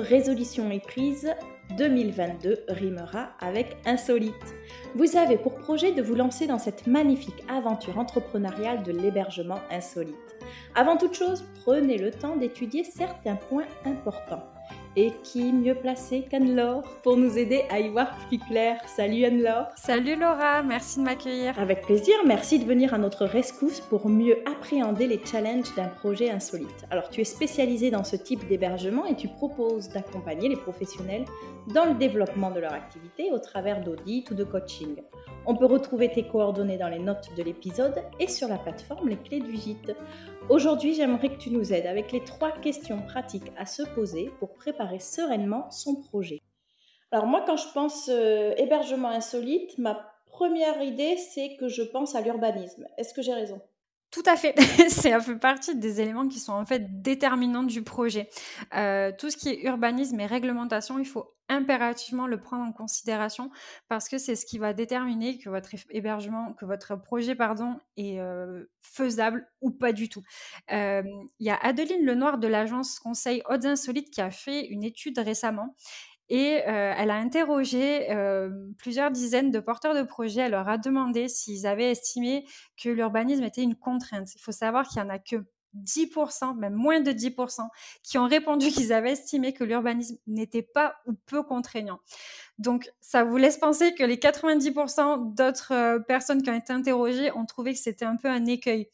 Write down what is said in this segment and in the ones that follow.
résolution est prise 2022 rimera avec insolite. Vous avez pour projet de vous lancer dans cette magnifique aventure entrepreneuriale de l'hébergement insolite. Avant toute chose, prenez le temps d'étudier certains points importants. Et qui mieux placé qu'Anne-Laure pour nous aider à y voir plus clair Salut Anne-Laure Salut Laura, merci de m'accueillir. Avec plaisir, merci de venir à notre rescousse pour mieux appréhender les challenges d'un projet insolite. Alors tu es spécialisée dans ce type d'hébergement et tu proposes d'accompagner les professionnels dans le développement de leur activité au travers d'audits ou de coaching. On peut retrouver tes coordonnées dans les notes de l'épisode et sur la plateforme Les Clés du Gîte. Aujourd'hui, j'aimerais que tu nous aides avec les trois questions pratiques à se poser pour préparer sereinement son projet. Alors moi, quand je pense euh, hébergement insolite, ma première idée, c'est que je pense à l'urbanisme. Est-ce que j'ai raison? Tout à fait. un peu partie des éléments qui sont en fait déterminants du projet. Euh, tout ce qui est urbanisme et réglementation, il faut impérativement le prendre en considération parce que c'est ce qui va déterminer que votre hébergement, que votre projet, pardon, est euh, faisable ou pas du tout. Il y a Adeline Lenoir de l'agence Conseil Odds Insolites qui a fait une étude récemment et elle a interrogé plusieurs dizaines de porteurs de projets. Elle leur a demandé s'ils avaient estimé que l'urbanisme était une contrainte. Il faut savoir qu'il n'y en a que 10%, même moins de 10%, qui ont répondu qu'ils avaient estimé que l'urbanisme n'était pas ou peu contraignant. Donc, ça vous laisse penser que les 90% d'autres personnes qui ont été interrogées ont trouvé que c'était un peu un écueil.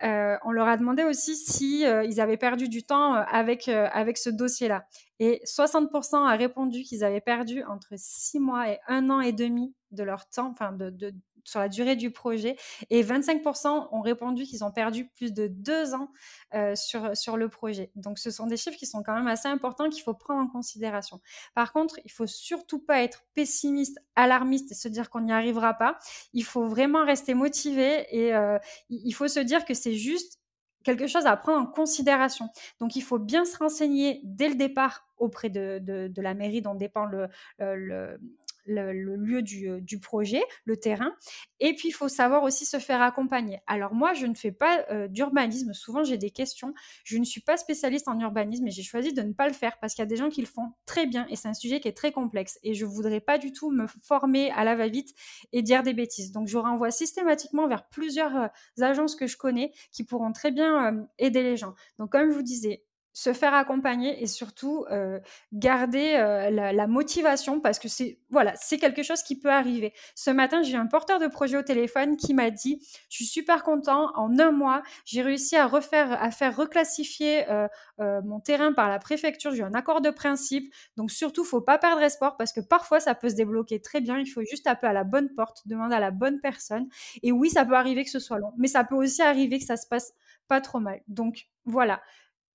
on leur a demandé aussi si ils avaient perdu du temps avec, avec ce dossier-là. Et 60% a répondu qu'ils avaient perdu entre 6 mois et 1 an et demi de leur temps, enfin de, sur la durée du projet. Et 25% ont répondu qu'ils ont perdu plus de 2 ans euh, sur, sur le projet. Donc ce sont des chiffres qui sont quand même assez importants qu'il faut prendre en considération. Par contre, il faut surtout pas être pessimiste, alarmiste et se dire qu'on n'y arrivera pas. Il faut vraiment rester motivé et euh, il faut se dire que c'est juste quelque chose à prendre en considération. Donc, il faut bien se renseigner dès le départ auprès de, de, la mairie dont dépend le, le, le, lieu du, du, projet, le terrain. Et puis, il faut savoir aussi se faire accompagner. Alors, moi, je ne fais pas d'urbanisme. Souvent, j'ai des questions. Je ne suis pas spécialiste en urbanisme et j'ai choisi de ne pas le faire parce qu'il y a des gens qui le font très bien et c'est un sujet qui est très complexe. Et je ne voudrais pas du tout me former à la va-vite et dire des bêtises. Donc, je renvoie systématiquement vers plusieurs agences que je connais qui pourront très bien aider les gens. Donc, comme je vous disais, se faire accompagner et surtout euh, garder euh, la, motivation parce que c'est voilà c'est quelque chose qui peut arriver. Ce matin j'ai un porteur de projet au téléphone qui m'a dit je suis super content en un mois j'ai réussi à refaire à faire reclassifier euh, mon terrain par la préfecture j'ai un accord de principe. Donc surtout faut pas perdre espoir parce que parfois ça peut se débloquer très bien. Il faut juste taper à la bonne porte demander à la bonne personne. Et oui ça peut arriver que ce soit long mais ça peut aussi arriver que ça se passe pas trop mal donc voilà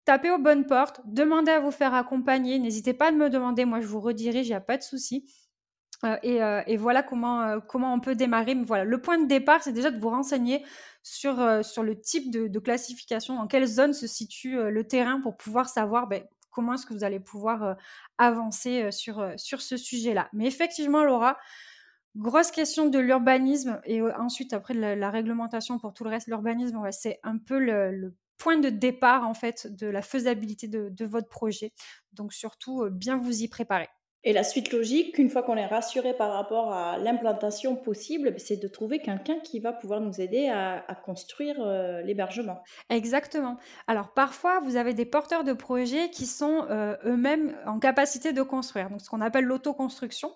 tapez aux bonnes portes, demandez à vous faire accompagner. N'hésitez pas à me demander, moi je vous redirige, il n'y a pas de souci. Euh, euh, et, voilà comment, euh, comment on peut démarrer. Mais voilà, le point de départ, c'est déjà de vous renseigner sur, sur le type de, classification, dans quelle zone se situe le terrain pour pouvoir savoir ben, comment est-ce que vous allez pouvoir avancer sur, sur ce sujet-là. Mais effectivement, Laura, grosse question de l'urbanisme et ensuite après la, réglementation pour tout le reste, l'urbanisme, c'est un peu le point de départ en fait de la faisabilité de, votre projet. Donc surtout euh, bien vous y préparer. Et la suite logique, une fois qu'on est rassuré par rapport à l'implantation possible, c'est de trouver quelqu'un qui va pouvoir nous aider à, construire euh, l'hébergement. Exactement. Alors parfois, vous avez des porteurs de projets qui sont euh, eux-mêmes en capacité de construire, donc ce qu'on appelle l'autoconstruction.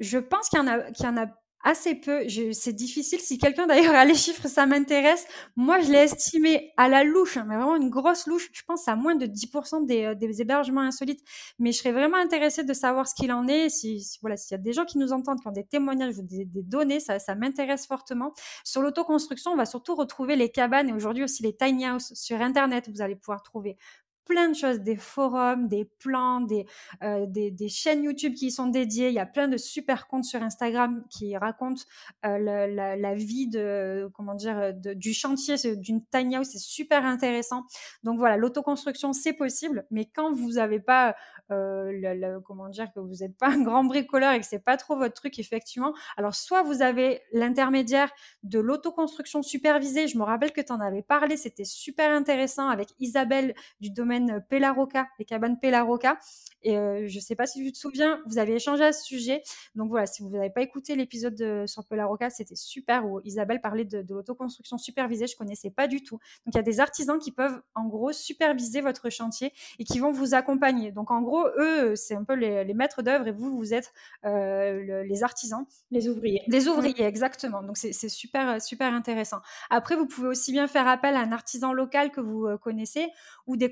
Je pense qu'il y en a, qu'il y en a assez peu. C'est difficile. Si quelqu'un d'ailleurs a les chiffres, ça m'intéresse. Moi, je l'ai estimé à la louche, hein, mais vraiment une grosse louche. Je pense à moins de 10% des, euh, des, hébergements insolites. Mais je serais vraiment intéressée de savoir ce qu'il en est. Si, voilà, s'il y a des gens qui nous entendent, qui ont des témoignages ou des, des données, ça, ça m'intéresse fortement. Sur l'autoconstruction, on va surtout retrouver les cabanes et aujourd'hui aussi les tiny houses sur Internet. Vous allez pouvoir trouver plein de choses, des forums, des plans, des, euh, des, des, chaînes YouTube qui y sont dédiées. Il y a plein de super comptes sur Instagram qui racontent euh, la, vie de, comment dire, de, du chantier d'une tiny house. C'est super intéressant. Donc voilà, l'autoconstruction, c'est possible, mais quand vous n'avez pas, euh, comment dire, que vous n'êtes pas un grand bricoleur et que c'est pas trop votre truc, effectivement, alors soit vous avez l'intermédiaire de l'autoconstruction supervisée. Je me rappelle que tu en avais parlé, c'était super intéressant avec Isabelle du domaine domaine Pelaroca, les cabanes Pelaroca. Et je ne sais pas si tu te souviens, vous avez échangé à ce sujet. Donc voilà, si vous n'avez pas écouté l'épisode sur Pelaroca, c'était super où Isabelle parlait de, de l'autoconstruction supervisée. Je connaissais pas du tout. Donc il y a des artisans qui peuvent en gros superviser votre chantier et qui vont vous accompagner. Donc en gros, eux, c'est un peu les, maîtres d'œuvre et vous, vous êtes les artisans. Les ouvriers. Les ouvriers, exactement. Donc c'est super, super intéressant. Après, vous pouvez aussi bien faire appel à un artisan local que vous connaissez ou des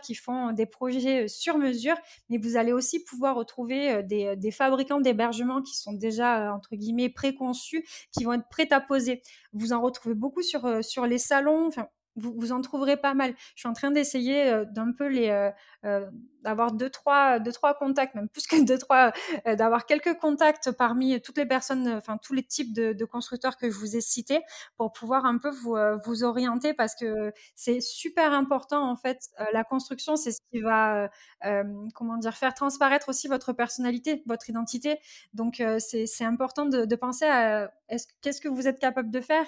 qui font des projets sur mesure, mais vous allez aussi pouvoir retrouver des, des fabricants d'hébergement qui sont déjà, entre guillemets, préconçus, qui vont être prêts à poser. Vous en retrouvez beaucoup sur, sur les salons. Vous, vous, en trouverez pas mal. Je suis en train d'essayer d'un peu les, d'avoir deux trois, deux, trois contacts, même plus que deux, trois, d'avoir quelques contacts parmi toutes les personnes, enfin tous les types de, constructeurs que je vous ai cités pour pouvoir un peu vous, vous orienter parce que c'est super important en fait. la construction, c'est ce qui va, comment dire, faire transparaître aussi votre personnalité, votre identité. Donc c'est important de, penser à qu'est-ce que vous êtes capable de faire,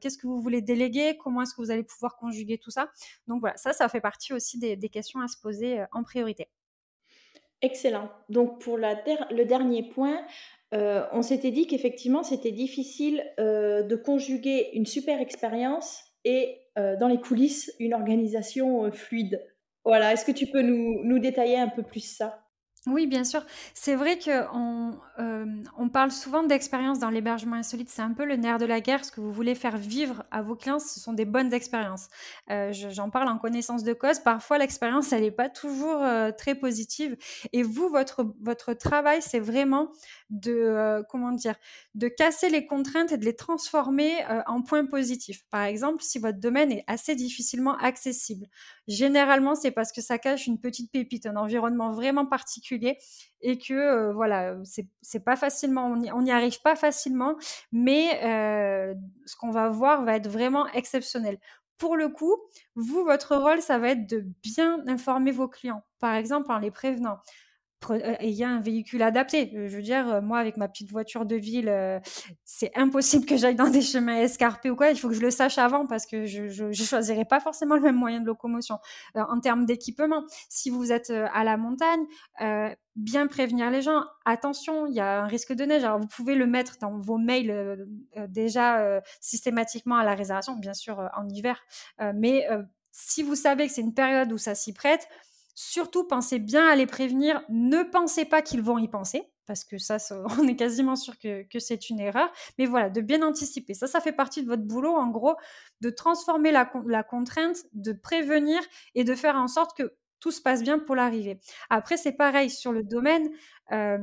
qu'est-ce que vous voulez déléguer, comment est-ce que vous allez pouvoir conjuguer tout ça. Donc voilà, ça, ça fait partie aussi des questions à se poser en priorité. Excellent. Donc pour la le dernier point, euh, on s'était dit qu'effectivement c'était difficile euh, de conjuguer une super expérience et euh, dans les coulisses une organisation fluide. Voilà, est-ce que tu peux nous, nous détailler un peu plus ça? Oui, bien sûr. C'est vrai qu'on euh, on parle souvent d'expériences dans l'hébergement insolite. C'est un peu le nerf de la guerre. Ce que vous voulez faire vivre à vos clients, ce sont des bonnes expériences. Euh, j'en parle en connaissance de cause. Parfois, l'expérience, elle n'est pas toujours euh, très positive. Et vous, votre, votre travail, c'est vraiment de, comment dire, de casser les contraintes et de les transformer en points positifs. Par exemple, si votre domaine est assez difficilement accessible, généralement, c'est parce que ça cache une petite pépite, un environnement vraiment particulier et que euh, voilà, c'est pas facilement, on n'y arrive pas facilement, mais euh, ce qu'on va voir va être vraiment exceptionnel. Pour le coup, vous, votre rôle, ça va être de bien informer vos clients, par exemple en les prévenant ayez un véhicule adapté. Je veux dire, moi, avec ma petite voiture de ville, c'est impossible que j'aille dans des chemins escarpés ou quoi. Il faut que je le sache avant parce que je ne choisirai pas forcément le même moyen de locomotion. en termes d'équipement, si vous êtes à la montagne, bien prévenir les gens. Attention, il y a un risque de neige. Alors, vous pouvez le mettre dans vos mails déjà systématiquement à la réservation, bien sûr en hiver. mais si vous savez que c'est une période où ça s'y prête, Surtout, pensez bien à les prévenir. Ne pensez pas qu'ils vont y penser, parce que ça, on est quasiment sûr que, c'est une erreur. Mais voilà, de bien anticiper. Ça, ça fait partie de votre boulot, en gros, de transformer la, contrainte, de prévenir et de faire en sorte que tout se passe bien pour l'arrivée. Après, c'est pareil sur le domaine. Euh,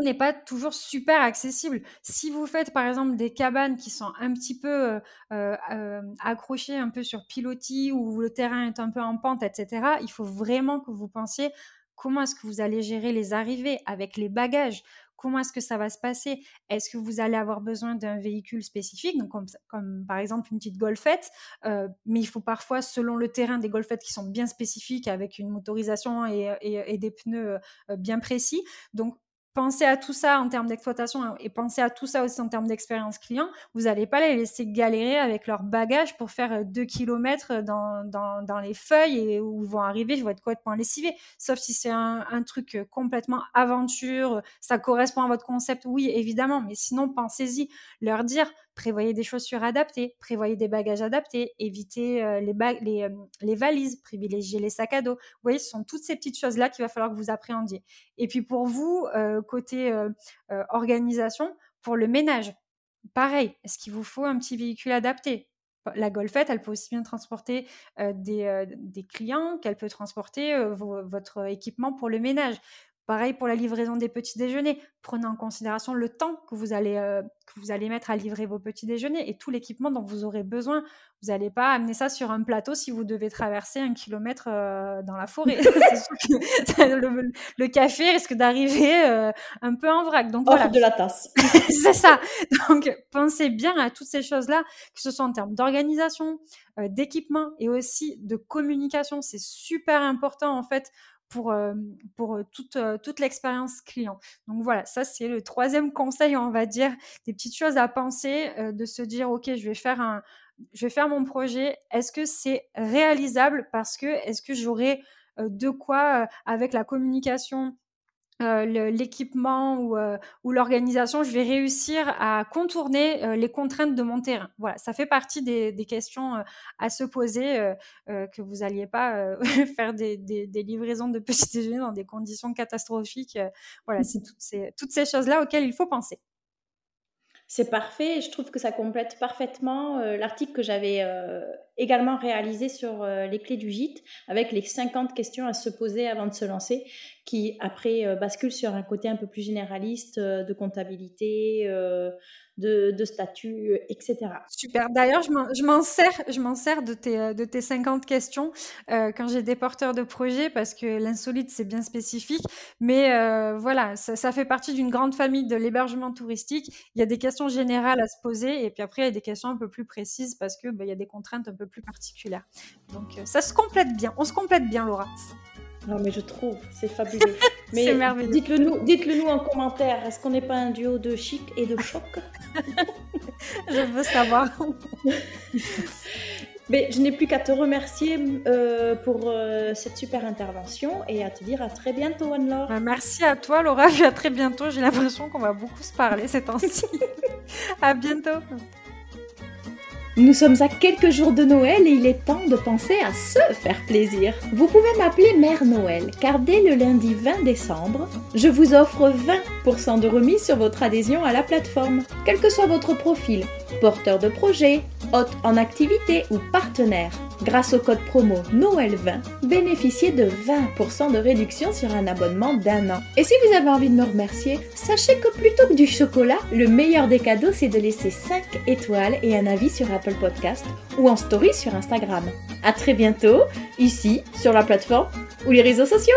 n'est pas toujours super accessible. Si vous faites par exemple des cabanes qui sont un petit peu euh, euh, accrochées un peu sur pilotis où le terrain est un peu en pente, etc., il faut vraiment que vous pensiez comment est-ce que vous allez gérer les arrivées avec les bagages. Comment est-ce que ça va se passer? Est-ce que vous allez avoir besoin d'un véhicule spécifique, donc comme, par exemple une petite golfette euh, Mais il faut parfois, selon le terrain, des golfettes qui sont bien spécifiques avec une motorisation et, et des pneus bien précis. Donc pensez à tout ça en termes d'exploitation et pensez à tout ça aussi en termes d'expérience client, vous n'allez pas les laisser galérer avec leur bagage pour faire 2 km dans, dans, dans, les feuilles et où ils vont arriver, je vais être complètement lessivés. Sauf si c'est un, un, truc complètement aventure, ça correspond à votre concept, oui, évidemment, mais sinon, pensez-y, leur dire, prévoyez des chaussures adaptées, prévoyez des bagages adaptés, évitez euh, euh, les, valises, privilégiez les sacs à dos. Vous voyez, ce sont toutes ces petites choses-là qu'il va falloir que vous appréhendiez. Et puis pour vous, euh, côté organisation, pour le ménage, pareil, est-ce qu'il vous faut un petit véhicule adapté? La golfette, elle peut aussi bien transporter des, clients qu'elle peut transporter votre équipement pour le ménage. Pareil pour la livraison des petits déjeuners. Prenez en considération le temps que vous allez, euh, que vous allez mettre à livrer vos petits déjeuners et tout l'équipement dont vous aurez besoin. Vous n'allez pas amener ça sur un plateau si vous devez traverser un kilomètre euh, dans la forêt. le, café risque d'arriver euh, un peu en vrac. Donc, voilà. de la tasse. C'est ça. Donc, pensez bien à toutes ces choses-là, que ce soit en termes d'organisation, d'équipement et aussi de communication. C'est super important en fait pour, euh, euh, toute, euh, toute l'expérience client. Donc voilà, ça c'est le troisième conseil, on va dire, des petites choses à penser, de se dire, OK, je vais faire un, je vais faire mon projet. Est-ce que c'est réalisable? Parce que est-ce que j'aurai de quoi avec la communication l'équipement ou, ou l'organisation, je vais réussir à contourner les contraintes de mon terrain. Voilà, ça fait partie des, questions à se poser, que vous n'alliez pas faire des, livraisons de petits déjeuners dans des conditions catastrophiques. voilà, c'est toutes ces, toutes ces choses-là auxquelles il faut penser. C'est parfait. Je trouve que ça complète parfaitement euh, l'article que j'avais euh, également réalisé sur euh, les clés du gîte, avec les 50 questions à se poser avant de se lancer, qui après basculent sur un côté un peu plus généraliste de comptabilité, de, statut, euh, etc. Super. D'ailleurs, je m'en sers, je m'en sers de tes, euh, de tes 50 questions euh, quand j'ai des porteurs de projets parce que l'insolite, c'est bien spécifique. Mais voilà, ça, fait partie d'une grande famille de l'hébergement touristique. Il y a des questions générales à se poser et puis après, il y a des questions un peu plus précises parce que bah, il y a des contraintes un peu plus particulières. Donc, ça se complète bien. On se complète bien, Laura. Non, mais je trouve, c'est fabuleux. c'est merveilleux. Dites-le nous, dites-le nous en commentaire. Est-ce qu'on n'est pas un duo de chic et de choc? Je veux savoir. mais je n'ai plus qu'à te remercier euh, pour euh, cette super intervention et à te dire à très bientôt, Anne-Laure. Bah, merci à toi, Laura. à très bientôt. J'ai l'impression qu'on va beaucoup se parler ces temps-ci. à bientôt. Nous sommes à quelques jours de Noël et il est temps de penser à se faire plaisir. Vous pouvez m'appeler Mère Noël car dès le lundi 20 décembre, je vous offre 20% de remise sur votre adhésion à la plateforme. Quel que soit votre profil, porteur de projet, hôte en activité ou partenaire, grâce au code promo Noël20, bénéficiez de 20% de réduction sur un abonnement d'un an. Et si vous avez envie de me remercier, sachez que plutôt que du chocolat, le meilleur des cadeaux c'est de laisser 5 étoiles et un avis sur Apple Podcast ou en story sur Instagram. À très bientôt, ici, sur la plateforme ou les réseaux sociaux.